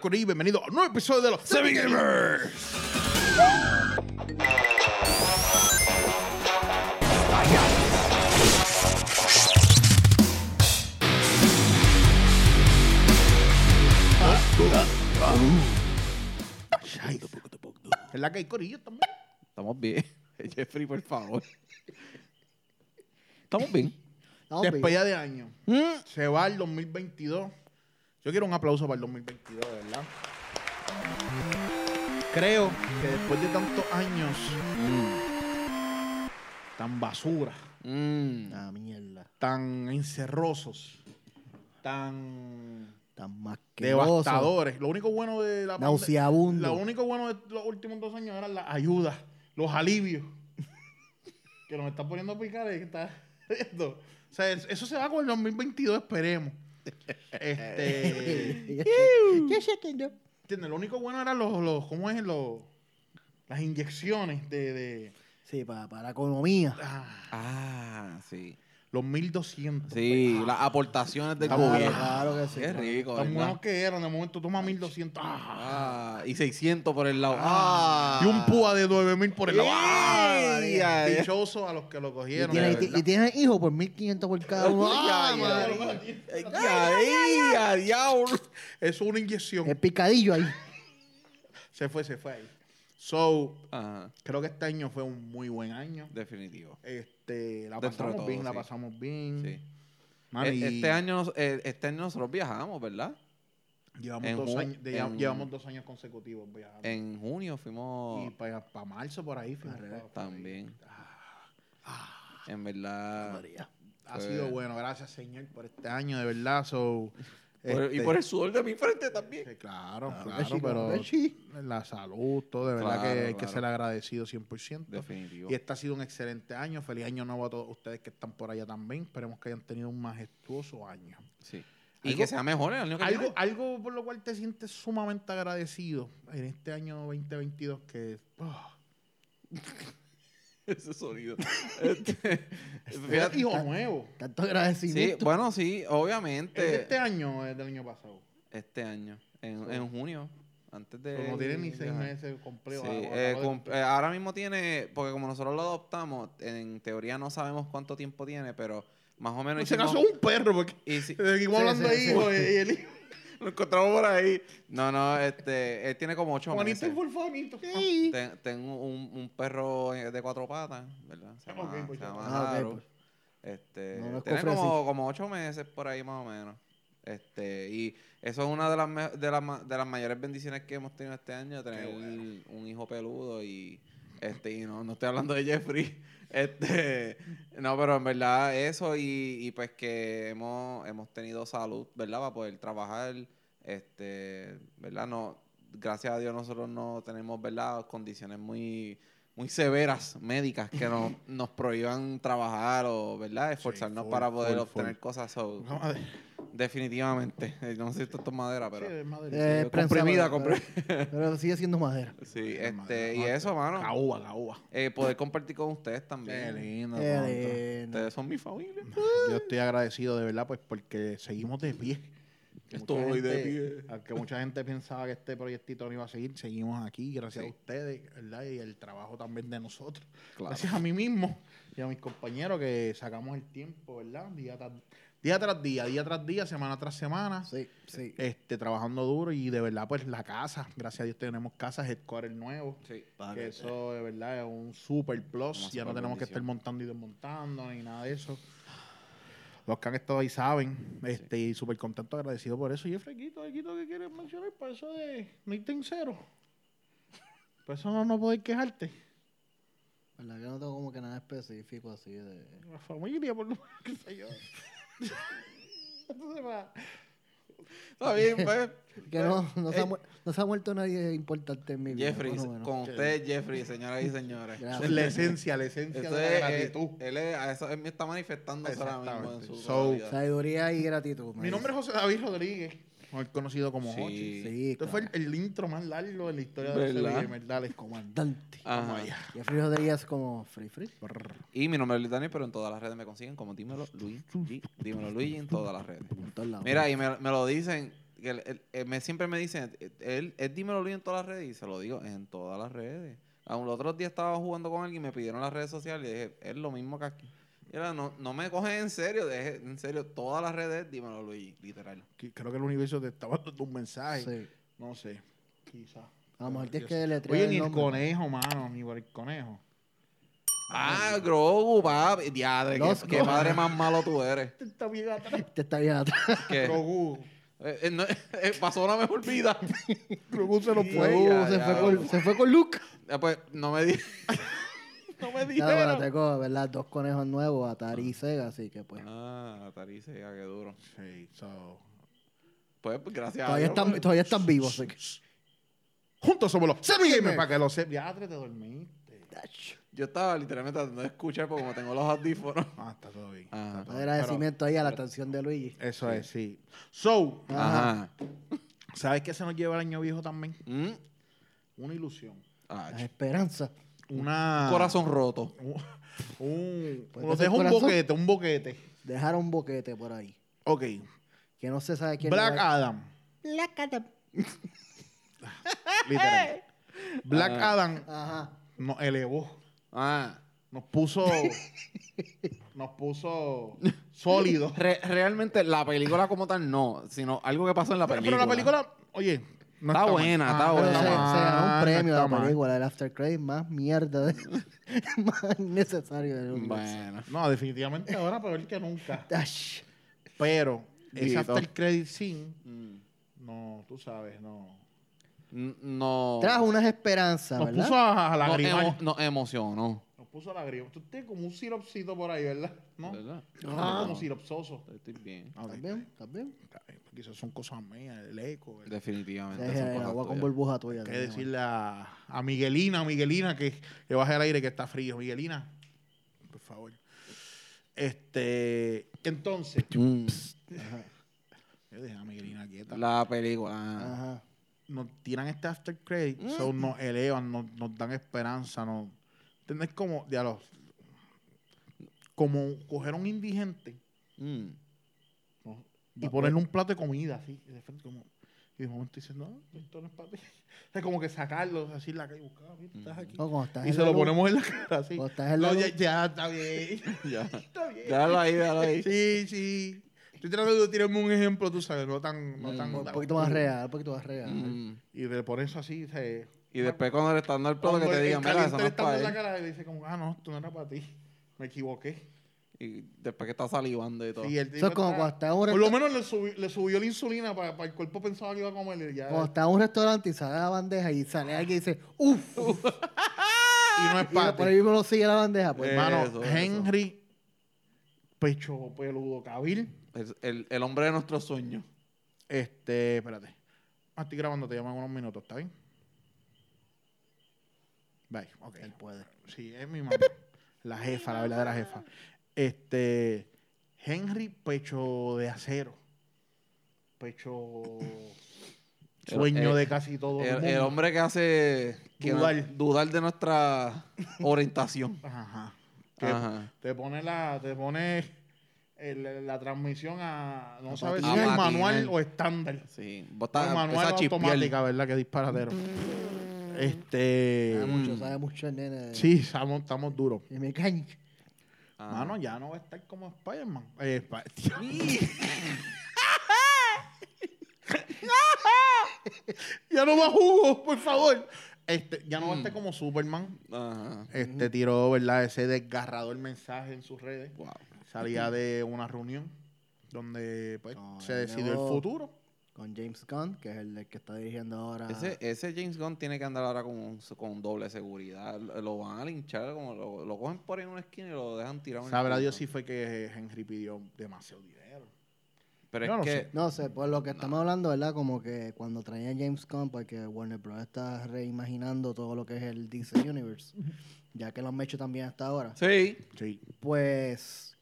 Corillo, bienvenido a un nuevo episodio de los Seven Gamers. Es la que hay Corillo también. Estamos bien. Jeffrey, por favor. Estamos bien. Estamos bien. Despedida de año. Mm. Se va el 2022. Yo quiero un aplauso para el 2022, de verdad. Creo que después de tantos años tan basura, Mm. Ah, mierda. tan encerrosos, tan Tan más que devastadores. Lo único bueno de la Nauseabundo. Lo único bueno de los últimos dos años eran las ayudas, los alivios. que nos está poniendo a picar y que está esto. O sea, es- eso se va con el 2022, esperemos. Este. ¿Qué sé que? ¿Entiendes? Lo único bueno eran los, los ¿cómo es? Los, las inyecciones de, de Sí, para, para la economía. ah, Ah, sí. los 1200. Sí, las aportaciones del Claro, gobierno. claro que sí, Qué claro. rico, Tan ¿verdad? buenos que eran, de momento toma 1200. Ah. Ah, y 600 por el lado. Ah. Y un púa de 9000 por el lado. ¡Ah! Dichoso a los que lo cogieron. y, verdad. y tiene hijos por 1500 por cada uno. Ay, ¡Ah, ay, madre! ay. Ay, ay, diablo. Es una inyección. El picadillo ahí. Se fue, se fue ahí. So, Ajá, creo que este año fue un muy buen año. definitivo. Este, la Dentro pasamos todo, bien, la pasamos bien. Sí. E- y Este año, nos- eh, este año nosotros viajamos, ¿verdad? Llevamos, en dos años, de- en- llevamos dos años consecutivos viajando. En junio y fuimos para marzo por ahí. fuimos ahí. también. Ah, En verdad. Ha Fue- sido bueno, gracias Señor por este año, de verdad. So, Y este, por el sudor de mi frente también. claro, Claro que pero que sí. la salud, todo, de verdad Claro, que hay que claro. ser agradecido 100%. Definitivo. Y este ha sido un excelente año. Feliz año nuevo a todos ustedes que están por allá también. Esperemos que hayan tenido un majestuoso año. Sí. Y Algo- que sea mejor el año que Algo, viene. algo por lo cual te sientes sumamente agradecido en este año 2022 que... ah, Ese sonido. Este, fíjate- hijo nuevo. Tanto sí, agradecimiento. bueno, sí, ¿Es obviamente. de este año o es del año pasado? Este año, en, So- en junio, antes de... Pero no tiene ni seis meses completo. Sí, ahora- eh, de- eh, ahora mismo tiene, porque como nosotros lo adoptamos, en teoría no sabemos cuánto tiempo tiene, pero más o menos En ese hicimos- caso es un perro, porque y si- seguimos Sí, hablando sí. hijos y y el hijo. lo encontramos por ahí. No, no, este, él tiene como ocho Juanito y meses. Fulfanito. Sí. Ten- tengo un, un perro de cuatro patas, ¿verdad? Se Ah, llama, ok, pues se llama Ah, ok, Haru. pues. Este, No, tiene como, como ocho meses por ahí más o menos. Este, y eso es una de las, de las, de las mayores bendiciones que hemos tenido este año, tener bueno. un hijo peludo y este, y no, no estoy hablando de Jeffrey. Este, no, pero en verdad eso y, y pues que hemos, hemos tenido salud, ¿verdad? Para poder trabajar, este, ¿verdad? No, gracias a Dios nosotros no tenemos, ¿verdad? Condiciones muy, muy severas médicas que nos, nos prohíban trabajar o, ¿verdad? Esforzarnos full, para poder full, obtener full. cosas. so, La madre. Definitivamente. No sé si esto es madera, pero... Sí, es madre. Eh, comprimida, prensada, pero- Pero sigue siendo madera. Sí, Es madera, este, y madera. eso, mano. Caúa, caúa. Eh, poder compartir con ustedes Qué también. lindo. Qué lindo. Ustedes son mi familia. Yo estoy agradecido de verdad, pues porque seguimos de pie. Estoy de gente- pie. Aunque mucha gente pensaba que este proyectito no iba a seguir, seguimos aquí, gracias Sí. a ustedes, ¿verdad? Y el trabajo también de nosotros. Claro. Gracias a mí mismo y a mis compañeros que sacamos el tiempo, ¿verdad? Día día, tras día, día tras día, semana tras semana. Sí, sí. Este, trabajando duro y de verdad, pues la casa, gracias a Dios tenemos casa, headquarter nuevo. Sí. Que eso de verdad es un super plus. Una ya no tenemos que estar montando y desmontando ni nada de eso. Los que han estado ahí saben. Este, y súper contento, agradecido por eso. Y Frequito, Frequito, ¿qué quieres mencionar? Para eso de no irte en cero. Por eso no, no poder quejarte. ¿Verdad que no tengo como que nada específico así de... La familia, por lo menos, qué sé yo. Está bien, pues. Que no, no, se ha, Eh, no se ha muerto nadie importante en mi vida. Jeffrey, con usted, Jeffrey, señoras y señores. Gracias. Es la esencia, la esencia Esto de la es, gratitud. eh, él es, a eso él me está manifestándose ahora mismo en su So. Sabiduría y gratitud. Mi nombre es José David Rodríguez, conocido como Sí. Hochi. Sí, Este claro. fue el, el intro más largo de la historia de ¿Verdad? los Gamer. Dale. Comandante. Ajá. Allá. Jeffrey Rodríguez como Free Free. Y mi nombre es Luis Daniel, pero en todas las redes me consiguen como Dímelo Luigi. Dímelo Luigi en todas las redes. Mira, y me, me lo dicen, que él me, siempre me dicen, él, él dímelo Luis en todas las redes y se lo digo en todas las redes. Aún los otros días estaba jugando con alguien y me pidieron las redes sociales y dije, es lo mismo que aquí. Y era, no, no me coges en serio, deje, en serio, todas las redes, dímelo Luis, literal. Que- Creo que el universo te estaba dando un mensaje. Sí. No sé, quizá. A lo mejor tienes que deletrear Oye, el ni el nombre. conejo, mano, ni por el conejo. Ah, Grogu, papi. Diadre, qué, Los qué Grogu. padre más malo tú eres. Este está bien atrás. Te está bien atrás. Que, Grogu. eh, eh, no, eh, pasó una mejor vida. Grogu se lo ya, se, ya, fue ya. con, se fue con Luke. Eh, pues no me di. No me dijeron. bueno, tengo, ¿verdad? Dos conejos nuevos, Atari y Sega, así que pues. Ah, Atari Sega, qué duro. Sí, so. Pues, pues, gracias Todavía a Dios. están, pues. todavía están vivos, así que. Juntos somos los Semi Semi Gamers. Para que lo sepas. Ya te dormiste. Yo estaba literalmente tratando de escuchar porque como tengo los audífonos. Ah, está todo bien. Ajá. está todo bien. agradecimiento ahí a la atención de Luigi. Eso es, sí. So, Ajá. ¿sabes qué se nos lleva el año viejo también? Mm. Una ilusión. Ah, La esperanza. Una. Corazón roto. Un. un nos deja un boquete, un boquete. Dejar un boquete por ahí. Ok. Que no se sabe quién Black lo va- Adam. Black Adam. Literal. Black Ah. Adam Ajá. nos elevó. Ah. Nos puso. nos puso sólidos. Re- realmente la película como tal no, sino algo que pasó en la Pero, película. pero la película, oye, no Está buena, está no Pero buena. se, se ganó un no premio está la mal. película, el After Credit más mierda, de- más innecesario del universo. Bueno. No, definitivamente ahora peor que nunca. Pero ese Dito. after credit scene, Mm. no, tú sabes, no. No. Trajo unas esperanzas, Nos ¿verdad? puso a, a no, lagrimar. emo- no emocionó. Puso a lagrimar. Tú tienes como un siropcito por ahí, ¿verdad? ¿No? ¿Verdad? Tienes como siropsoso. Estoy bien. Ah. ¿Estás bien? ¿Estás bien? Quizás son cosas mías, el eco. el- Definitivamente. Son el agua con burbuja tuya. Hay que decirle a, a Miguelina, a Miguelina, que, que baje el aire, que está frío. Miguelina, por favor. Este, entonces, Mm. Ajá. yo dejé a Miguelina quieta. La película. ah. Ajá. Nos tiran este after credit, so nos elevan, nos, nos dan esperanza, nos, ¿entendés? Como, diablo, como coger a un indigente Mm. ¿no? y ponerle un plato de comida, así, y de frente como, y de momento dice, no, esto no es para ti. Es como que sacarlo así en la calle, buscar, mira, estás aquí. No, estás Y se lo luz, ponemos en la cara, así. Estás en la No, ya, ya, está bien. Ya. Está bien. Déjalo ahí, déjalo ahí. Sí, sí. Estoy tratando de tirarme un ejemplo, tú sabes, no tan... No Mm. tan Un poquito más real, un poquito más real. Mm. Y le pones así, se... Y después cuando le están dando el plato que Cuando te digan, mira, eso no le es está para en él. la cara y dice como, ah, no, esto no era para ti. Me equivoqué. Y después que está salivando y todo. Sí, el Eso tipo es como está- cuando estás en un Por lo menos le, subi- le subió la insulina para, el cuerpo pensaba que iba a comer y ya... Cuando estás en un restaurante y sale la bandeja y sale alguien y dice, uff, y no es y para por ahí mismo lo sigue la bandeja, pues. Eh, Hermano, Eso, eso. Henry, pecho peludo, cabil. El, el hombre de nuestros sueños. Este, espérate. Ah, estoy grabando, te llaman unos minutos, ¿está bien? Bye, ok. Él puede. Sí, es mi mamá. La jefa, la verdadera jefa. Este, Henry, pecho de acero. Pecho sueño El- de casi todo el, El, mundo. el hombre que hace que no- Dudar. dudar de nuestra orientación. Ajá. Que Ajá. te pone la, te pone el- la transmisión a, no A sabes si es manual o estándar. Sí. Estás manual automática, ¿verdad? Que disparatero. Este. Sabe mucho, Mm. sabe mucho el nene. Sí, estamos, estamos duros. Y mecánico. Ajá. Mano, ya no va a estar como Spider-Man. Eh, Sp- ya no va jugo, por favor. Este, ya no va a estar Mm. como Superman. Ajá. Este tiró, ¿verdad? Ese desgarrador mensaje en sus redes. Wow. Salía de una reunión donde pues, No, se decidió el futuro. Con James Gunn, que es el, que está dirigiendo ahora. Ese, ese James Gunn tiene que andar ahora con, con doble seguridad. Lo lo van a linchar, como lo, lo cogen por ahí en una esquina y lo dejan tirado. Sabrá. Dios si fue que Henry pidió demasiado dinero. Pero Yo es no que. sé. No sé, por lo que estamos hablando, ¿verdad? Como que cuando traía a James Gunn, porque Warner Bros. está reimaginando todo lo que es el DC Universe, ya que lo han hecho también hasta ahora, Sí. Sí. pues,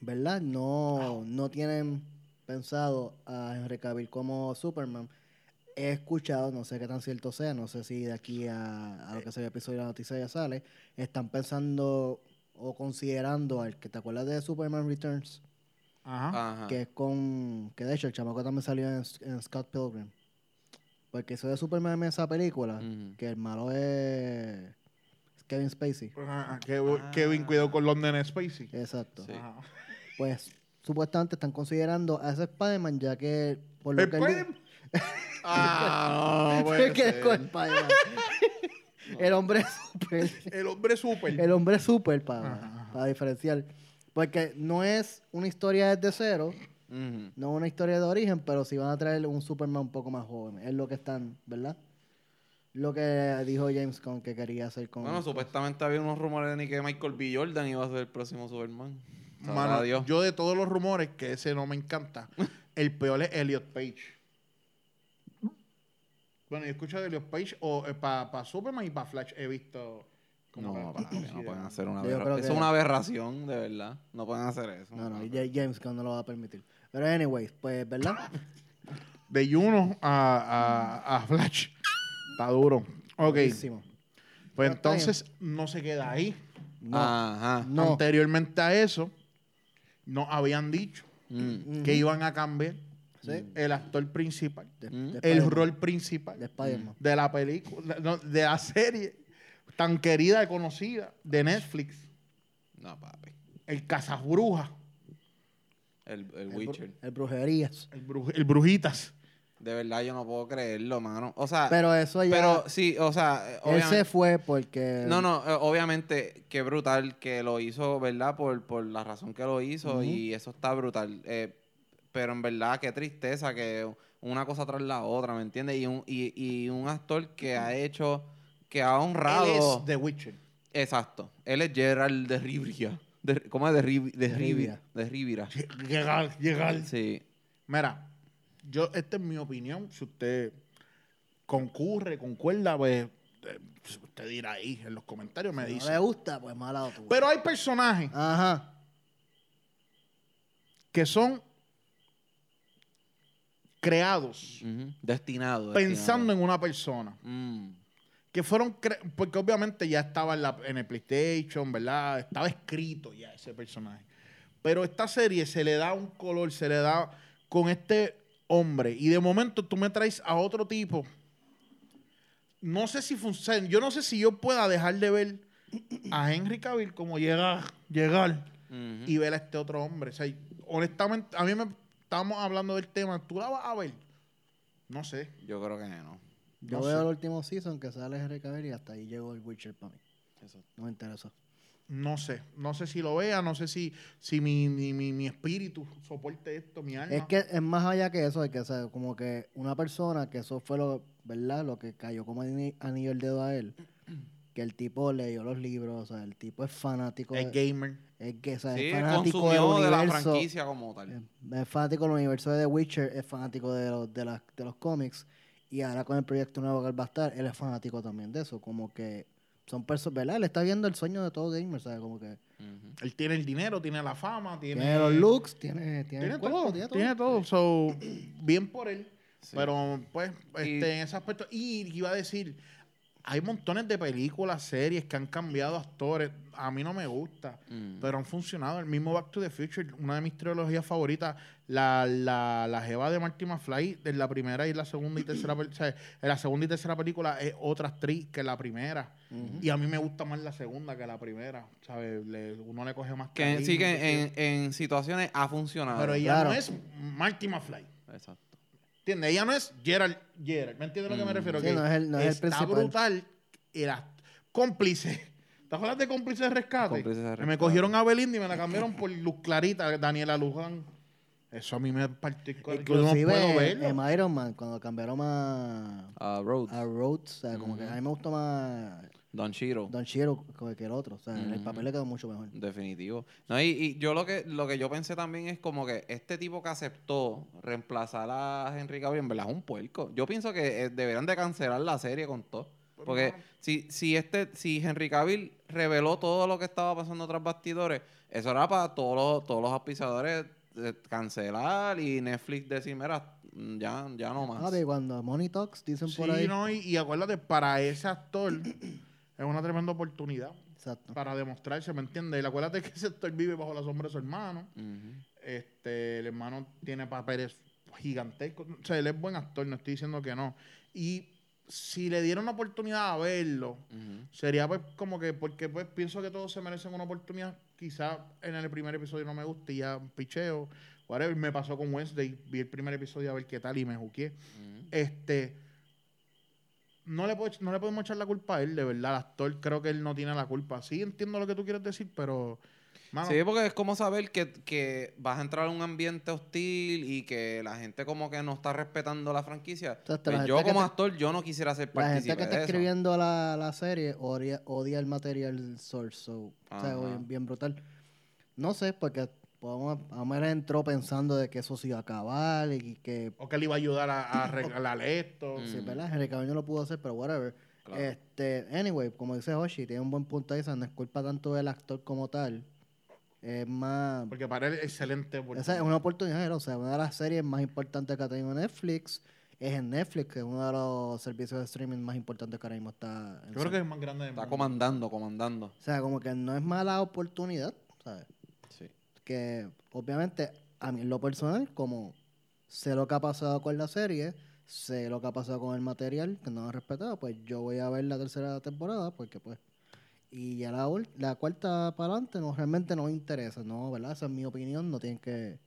¿verdad? No, no tienen pensado a Henry Cavill como Superman. He escuchado, no sé qué tan cierto sea, no sé si de aquí a, a lo que sea el episodio de la noticia ya sale, están pensando o considerando al que te acuerdas de Superman Returns, Ajá. Ajá. que es con... Que de hecho el chamaco también salió en, en Scott Pilgrim. Porque eso de Superman en esa película, que el malo es, Kevin Spacey. Ajá, Kevin, Kevin cuidó con London Spacey. Exacto. Sí. Pues supuestamente están considerando a ese Spider-Man ya que... Por lo que él di- Spider- Ah, no, puede ¿Qué es con. Spider-Man? El hombre super. El hombre super. El hombre super para, Ajá, para diferenciar. Porque no es una historia desde cero, no es una historia de origen, pero sí van a traer un Superman un poco más joven. Es lo que están, ¿verdad? Lo que dijo James Gunn que quería hacer con. Bueno, supuestamente había unos rumores de que Michael B. Jordan iba a ser el próximo Superman. Sabrá Mano, Dios. yo de todos los rumores, que ese no me encanta, el peor es Elliot Page. Bueno, yo escucho de Elliot Page o para Superman y para Flash he visto como No, no pueden hacer una Yo creo aberración. Eso que- es una aberración, de verdad. No pueden hacer eso. No, no, ya- James Gunn no lo va a permitir. Pero, anyways, pues, ¿verdad? De Juno a, a, a Flash. Está duro. Ok. Buenísimo. Pues entonces no se queda ahí. No, Ajá. no. Anteriormente a eso, nos habían dicho Mm. que iban a cambiar Sí. el actor principal, De- Mm. de el rol principal De la película, no, de la serie tan querida y conocida de Netflix, No, papi. el Cazabruja, El, el El, bru- Witcher. el Brujerías. el, Bru- el Brujitas. De verdad, yo no puedo creerlo, mano. O sea, Pero eso ya. pero sí, o sea, eh, él obviamente- se fue porque. No, no, eh, obviamente, qué brutal que lo hizo, ¿verdad? Por, por la razón que lo hizo y eso está brutal. Eh, pero en verdad, qué tristeza que una cosa tras la otra, ¿me entiendes? Y un, y, y un actor que ha hecho, que ha honrado... Él es The Witcher. Exacto. Él es Gerald de Rivia. De, ¿Cómo es? De, Riv- de, Rivia. Rivia. De Rivira. Llegar, llegar. Sí. Mira, yo, esta es mi opinión. Si usted concurre, concuerda, pues usted dirá ahí en los comentarios, me si no dice. le gusta, pues malado tú. Pero hay personajes Ajá. que son creados Ujú. Destinado. pensando destinado. en una persona. Mm. Que fueron, cre- porque obviamente ya estaba en, la- en el PlayStation, ¿verdad? Estaba escrito ya ese personaje. Pero esta serie se le da un color, se le da con este hombre. Y de momento tú me traes a otro tipo. No sé si funciona. Yo no sé si yo pueda dejar de ver a Henry Cavill como llega, llegar y ver a este otro hombre. O sea, honestamente, a mí me estamos hablando del tema. ¿Tú la vas a ver? No sé. Yo creo que no. Yo No veo sé. el último season que sale Henry Cavill y hasta ahí llegó el Witcher para mí. Eso. No me interesó. No sé, no sé si lo vea, no sé si, si mi, mi, mi, mi espíritu soporte esto, mi alma. Es que es más allá que eso, es que o sea, como que una persona, que eso fue lo, ¿verdad? Lo que cayó como ani- anillo el dedo a él. Que el tipo leyó los libros, o sea, el tipo es fanático. es de- gamer. es que, o sea, Sí, es fanático del consumió de la universo. franquicia como tal. Es fanático del universo de The Witcher, es fanático de los, de, las- de los cómics. Y ahora con el proyecto nuevo que él va a estar, él es fanático también de eso. Como que son personas, ¿verdad? Él está viendo el sueño de todo gamer, ¿sabes? Como que Ujú. Él tiene el dinero, tiene la fama, tiene, tiene los looks, tiene, tiene, tiene el cuerpo, todo, tiene todo. tiene todo. So, bien por él. Sí. Pero, pues, Y- este, en ese aspecto. Y iba a decir, hay montones de películas, series que han cambiado actores. A mí no me gusta, Mm. pero han funcionado. El mismo Back to the Future, una de mis trilogías favoritas, la, la, la Jeva de Marty McFly, de la primera y la segunda y tercera o sea, en la segunda y tercera película es otra actriz que la primera. Y a mí me gusta más la segunda que la primera. ¿sabes? Le- uno le coge más Que cariño, sí que en, en situaciones ha funcionado. Pero ella Claro. no es Marty McFly. Exacto. ¿Entiendes? Ella no es Gerald Gerald. ¿Me entiendes a lo que me Mm. refiero? Sí, Que no es el- no es el está principal. brutal. Era cómplice. ¿Te acuerdas de cómplice de rescate? Cómplice de Que Me cogieron a Belinda y me la cambiaron por Luz Clarita, Daniela Luján. Eso a mí me partió el corazón. Yo no puedo verlo. en Iron Man, cuando cambiaron a, Ah, Rhodes. a Rhodes, o sea, como que a mí me gustó más Don Chiro. Don Chiro que el otro. O sea, el Ujú. papel le quedó mucho mejor. Definitivo. No, y, y yo lo que lo que yo pensé también es como que este tipo que aceptó reemplazar a Henry Cavill, en verdad es un puerco. Yo pienso que eh, deberían de cancelar la serie con todo. Porque si, si este, si Henry Cavill reveló todo lo que estaba pasando tras bastidores, eso era para todos los, todos los auspiciadores eh, cancelar y Netflix decir, mira, mm, ya, ya no más. Ah, de cuando Money Talks dicen Sí, por ahí. no, y, y acuérdate, para ese actor es una tremenda oportunidad Exacto. para demostrarse, ¿me entiendes? Y acuérdate que ese actor vive bajo la sombra de su hermano. Este, el hermano tiene papeles gigantescos. O sea, él es buen actor, no estoy diciendo que no. Y si le dieron una oportunidad a verlo, sería pues como que, porque pues pienso que todos se merecen una oportunidad. Quizá en el primer episodio no me guste y ya picheo. Whatever, me pasó con Wednesday. Vi el primer episodio a ver qué tal y me juqué. Este. No le, puedo, no le podemos echar la culpa a él, de verdad. El actor creo que él no tiene la culpa. Sí, entiendo lo que tú quieres decir, pero. mano, Sí, porque es como saber que, que vas a entrar a un ambiente hostil y que la gente como que no está respetando la franquicia. Pues la yo como que- actor, yo no quisiera ser La partícipe gente que está escribiendo la, la serie odia, odia el material source. so, o sea, bien brutal. No sé, porque podemos, a mí entró pensando de que eso se iba a acabar y que O que le iba a ayudar a, a arreglar esto. Mm. Sí, ¿verdad? Henry Cavill no lo pudo hacer, pero whatever. Claro. Este, anyway, como dice Hoshi, tiene un buen punto ahí, o sea, no es culpa tanto del actor como tal. Es más... Porque para él es excelente. Esa es una oportunidad, o sea, una de las series más importantes que ha tenido Netflix es en Netflix, que es uno de los servicios de streaming más importantes que ahora mismo está en Yo creo que es más grande Está comandando, comandando. O sea, como que no es mala oportunidad, ¿sabes? Que obviamente a mí en lo personal, como sé lo que ha pasado con la serie, sé lo que ha pasado con el material que no han respetado, pues yo voy a ver la tercera temporada porque pues y ya la, la cuarta para adelante no realmente no me interesa, no, ¿verdad? Esa es mi opinión, no tienen que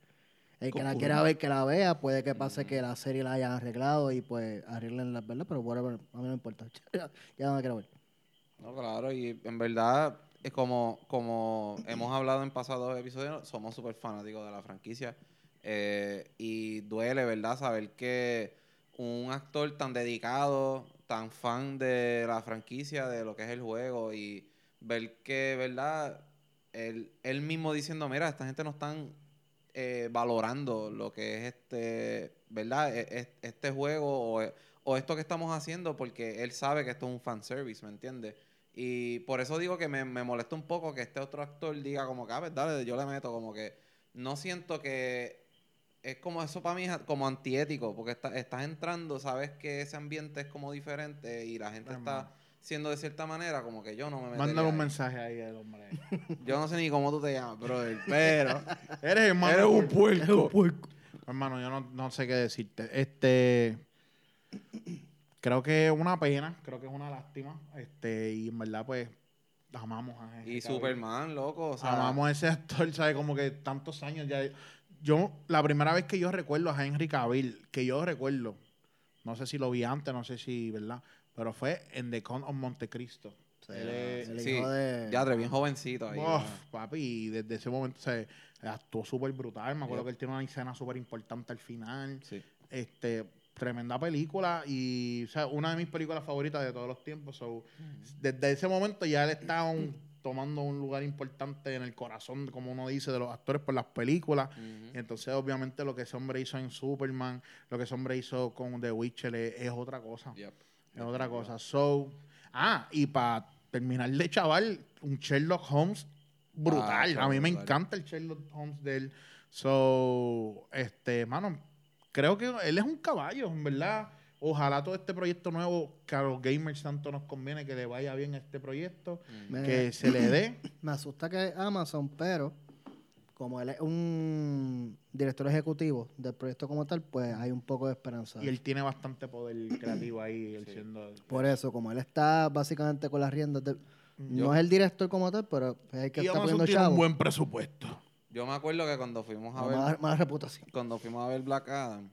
el que la quiera ver que la vea, puede que pase que la serie la hayan arreglado y pues arreglen las verdad, pero whatever, a mí no me importa. ya, ya no la quiero ver. No, claro, y en verdad, como, como hemos hablado en pasados episodios, somos súper fanáticos de la franquicia. eh, y duele, ¿verdad? Saber que un actor tan dedicado, tan fan de la franquicia, de lo que es el juego, y ver que, ¿verdad? Él, él mismo diciendo, mira, esta gente no están eh, valorando lo que es este, ¿verdad? E- e- Este juego o, o esto que estamos haciendo porque él sabe que esto es un fanservice, ¿me entiendes? Y por eso digo que me, me molesta un poco que este otro actor diga como que, a ver, dale, yo le meto, como que no siento que es como eso para mí es como antiético, porque está- estás entrando, sabes que ese ambiente es como diferente y la gente está Hermano. siendo de cierta manera, como que yo no me Mándale un ahí. mensaje ahí al hombre. Yo no sé ni cómo tú te llamas, brother, pero Eres hermano. eres un puerco. Hermano, yo no, no sé qué decirte. Este. Creo que es una pena, creo que es una lástima. Este, y en verdad, pues, amamos a Henry Y. Superman, loco, o sea, Amamos a ese actor, ¿sabes? Como que tantos años ya. Yo, la primera vez que yo recuerdo a Henry Cavill, que yo recuerdo, no sé si lo vi antes, no sé si, ¿verdad? Pero fue en The Count of Montecristo. Él es- el sí, hijo de... ya bien jovencito ahí. Uf, papi, y desde ese momento se actuó súper brutal. Me acuerdo que él tiene una escena súper importante al final. Sí. Este, tremenda película y o sea, una de mis películas favoritas de todos los tiempos. So, Desde ese momento ya él está un- tomando un lugar importante en el corazón, como uno dice, de los actores por las películas. Entonces, obviamente, lo que ese hombre hizo en Superman, lo que ese hombre hizo con The Witcher es, es otra cosa. Yep. Es otra cosa. So, ah, y para terminar de chaval, un Sherlock Holmes brutal. Ah, a mí me encanta el Sherlock Holmes de él. So, este, mano, creo que él es un caballo, en verdad. Ojalá todo este proyecto nuevo que a los gamers tanto nos conviene que le vaya bien este proyecto, Me- que se le dé. Me asusta que Amazon, pero como él es un director ejecutivo del proyecto como tal, pues hay un poco de esperanza. Y él tiene bastante poder creativo ahí, él Sí. siendo... Por eso, como él está básicamente con las riendas de... No es el director como tal, pero es el que y está Amazon poniendo tiene chavo. un buen presupuesto. Yo me acuerdo que cuando fuimos a No, ver mala, mala reputación. cuando fuimos a ver Black Adam,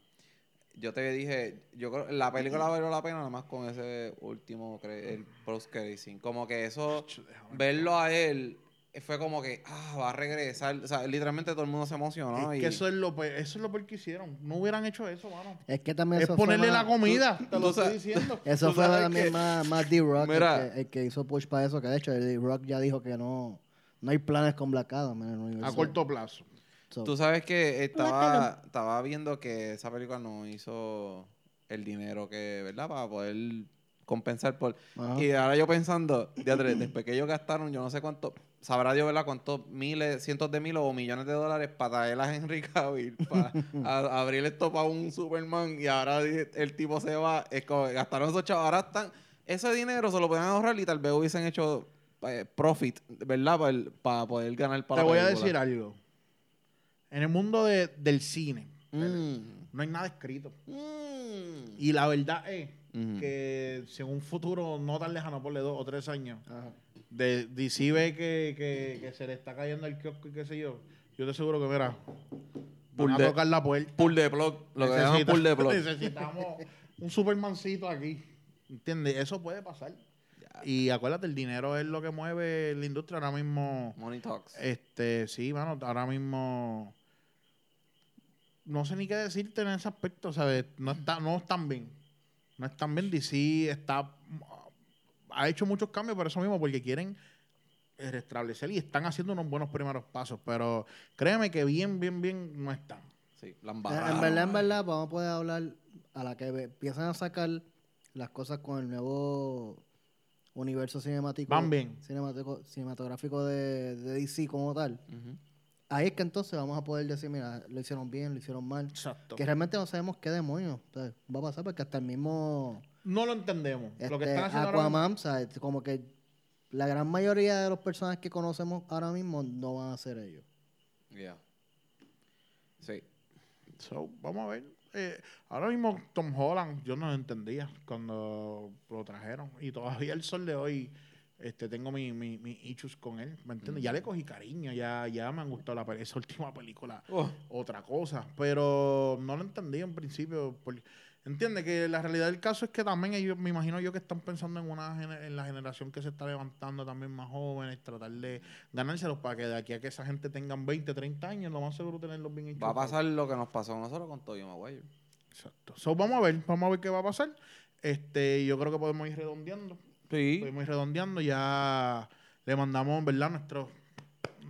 yo te dije, yo creo la película valió la pena nada más con ese último, el post credit scene. Como que eso, verlo a él, fue como que, ah, va a regresar. O sea, literalmente todo el mundo se emocionó. es y que eso es lo pe- eso es lo peor que hicieron. No hubieran hecho eso, mano. Es que también Es eso fue ponerle más- la comida, te tú lo estoy diciendo. Eso fue también que- más, más D-Rock, Mira. el, que, el que hizo push para eso, que de hecho el D-Rock ya dijo que no, no hay planes con Black Adam en el universo. A corto plazo. So, Tú sabes que estaba, estaba viendo que esa película no hizo el dinero que, ¿verdad? Para poder compensar por... ajá. Y ahora yo pensando, después que ellos gastaron, yo no sé cuánto, sabrá Dios, ¿verdad? Cuántos miles, cientos de miles o millones de dólares para traer a Henry Cavill, para a- abrir esto para un Superman y ahora el tipo se va, es como, gastaron esos chavos, ahora están, ese dinero se lo pueden ahorrar y tal vez hubiesen hecho eh, profit, ¿verdad? Para, el- para poder ganar para Te voy a decir algo. En el mundo de- del cine Mm. no hay nada escrito. Mm. Y la verdad es que si en un futuro no tan lejano, por dos o tres años, Ajá. de, DC ve que, que, que se le está cayendo el kiosco y qué sé yo, yo te aseguro que, mira, van a de- tocar la puerta. Pull de plug. Lo que llaman Necesita- pull de plug. Necesitamos un Supermancito aquí. ¿Entiendes? Eso puede pasar. Y acuérdate, el dinero es lo que mueve la industria ahora mismo. Money talks. Este, sí, mano, ahora mismo. No sé ni qué decirte en ese aspecto, ¿sabes? No está, no están bien. No están bien. DC está. Ha hecho muchos cambios por eso mismo, porque quieren restablecer y están haciendo unos buenos primeros pasos. Pero créeme que bien, bien, bien no están. Sí, la En, embarraron. en verdad, en verdad, vamos a poder hablar a la que empiezan a sacar las cosas con el nuevo universo cinemático. Van bien. cinemático- cinematográfico de, de DC como tal. Ahí es que entonces vamos a poder decir, mira, lo hicieron bien, lo hicieron mal. Exacto. Que realmente no sabemos qué demonios o sea, va a pasar porque hasta el mismo No lo entendemos. lo que este, están haciendo Aquaman, o sea, es como que la gran mayoría de los personajes que conocemos ahora mismo no van a ser ellos. Yeah. Sí. So, vamos a ver. Eh, ahora mismo Tom Holland, yo no lo entendía cuando lo trajeron. Y todavía el sol de hoy este, tengo mis mi, mi issues con él. ¿Me entiendes? Ya le cogí cariño, ya, ya me han gustado la, esa última película. Oh, Otra cosa. Pero no lo entendí en principio. por- Entiende que la realidad del caso es que también ellos, me imagino yo que están pensando en una en la generación que se está levantando también más jóvenes, tratar de ganárselos para que de aquí a que esa gente tengan 20, 30 años, lo más seguro tenerlos bien va a pasar lo que nos pasó a nosotros con Toyo Maguire. Exacto. So, vamos a ver, vamos a ver qué va a pasar. Este, yo creo que podemos ir redondeando. Sí. Podemos ir redondeando. Ya le mandamos, ¿verdad? Nuestros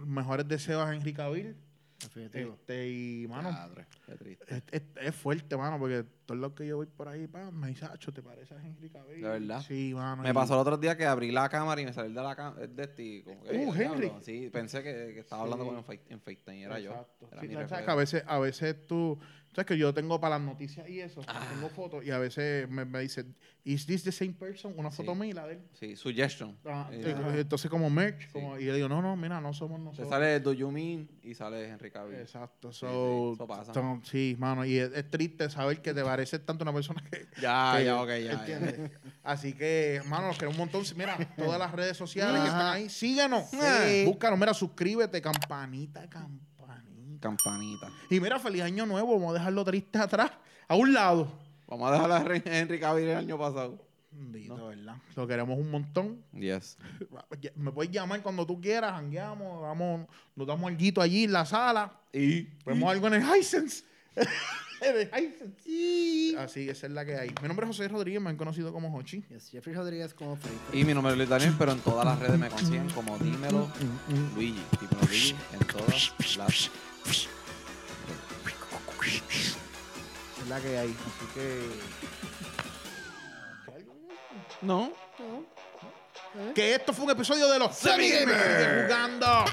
mejores deseos a Cavill. Definitivo. Este, y, mano, Madre, qué triste. es, es- es fuerte, mano, porque todo lo que yo voy por ahí, pa, me dice, "Acho, ¿te parece a Henry Cavill? ¿De verdad? Sí, mano. Me y- pasó el otro día que abrí la cámara y me salí de la cámara de este como Uh, "Eh, Henry". diablo". Sí, pensé que, que estaba hablando con en, en FaceTime y era yo. Exacto. Era Sí, mi ¿sabes reflejo. que a veces, a veces tú, sabes que yo tengo para las noticias y eso, Ah. tengo fotos y a veces me, me dice, ¿is this the same person? Una foto Sí. mía de él. Sí, suggestion. Ah, Eh, eh, entonces como merch, como- y yo digo, no, no, mira, no somos Te nosotros. sale Do You Mean y sale Henry Cavill. Exacto, so, eso pasa. so- sí, mano, y es, es triste saber que te parece tanto una persona que... Ya, que- ya, ok, ya. Así que, mano, los queremos un montón. Mira, todas las redes sociales que están ahí, síguenos. Sí. Búscanos, mira, suscríbete, campanita, campanita. Campanita. Y mira, feliz año nuevo, vamos a dejarlo triste atrás, a un lado. Vamos a dejar a Hen- Henry Cavill el año pasado. Bendito, ¿verdad? Lo queremos un montón. Yes. Me puedes llamar cuando tú quieras, jangueamos, vamos, nos damos algo allí en la sala. Y Vemos algo en el Hisense. Hisense. Así, esa es la que hay. Mi nombre es José Rodríguez, me han conocido como Hochi. Yes, Jeffrey Rodríguez como Free. Y mi nombre es Luis Daniel, pero en todas las redes me consiguen como Dímelo Luigi. Dímelo Luigi en todas las. Es la que hay. Así que. No. Que esto fue un episodio de los Semi Gamers jugando.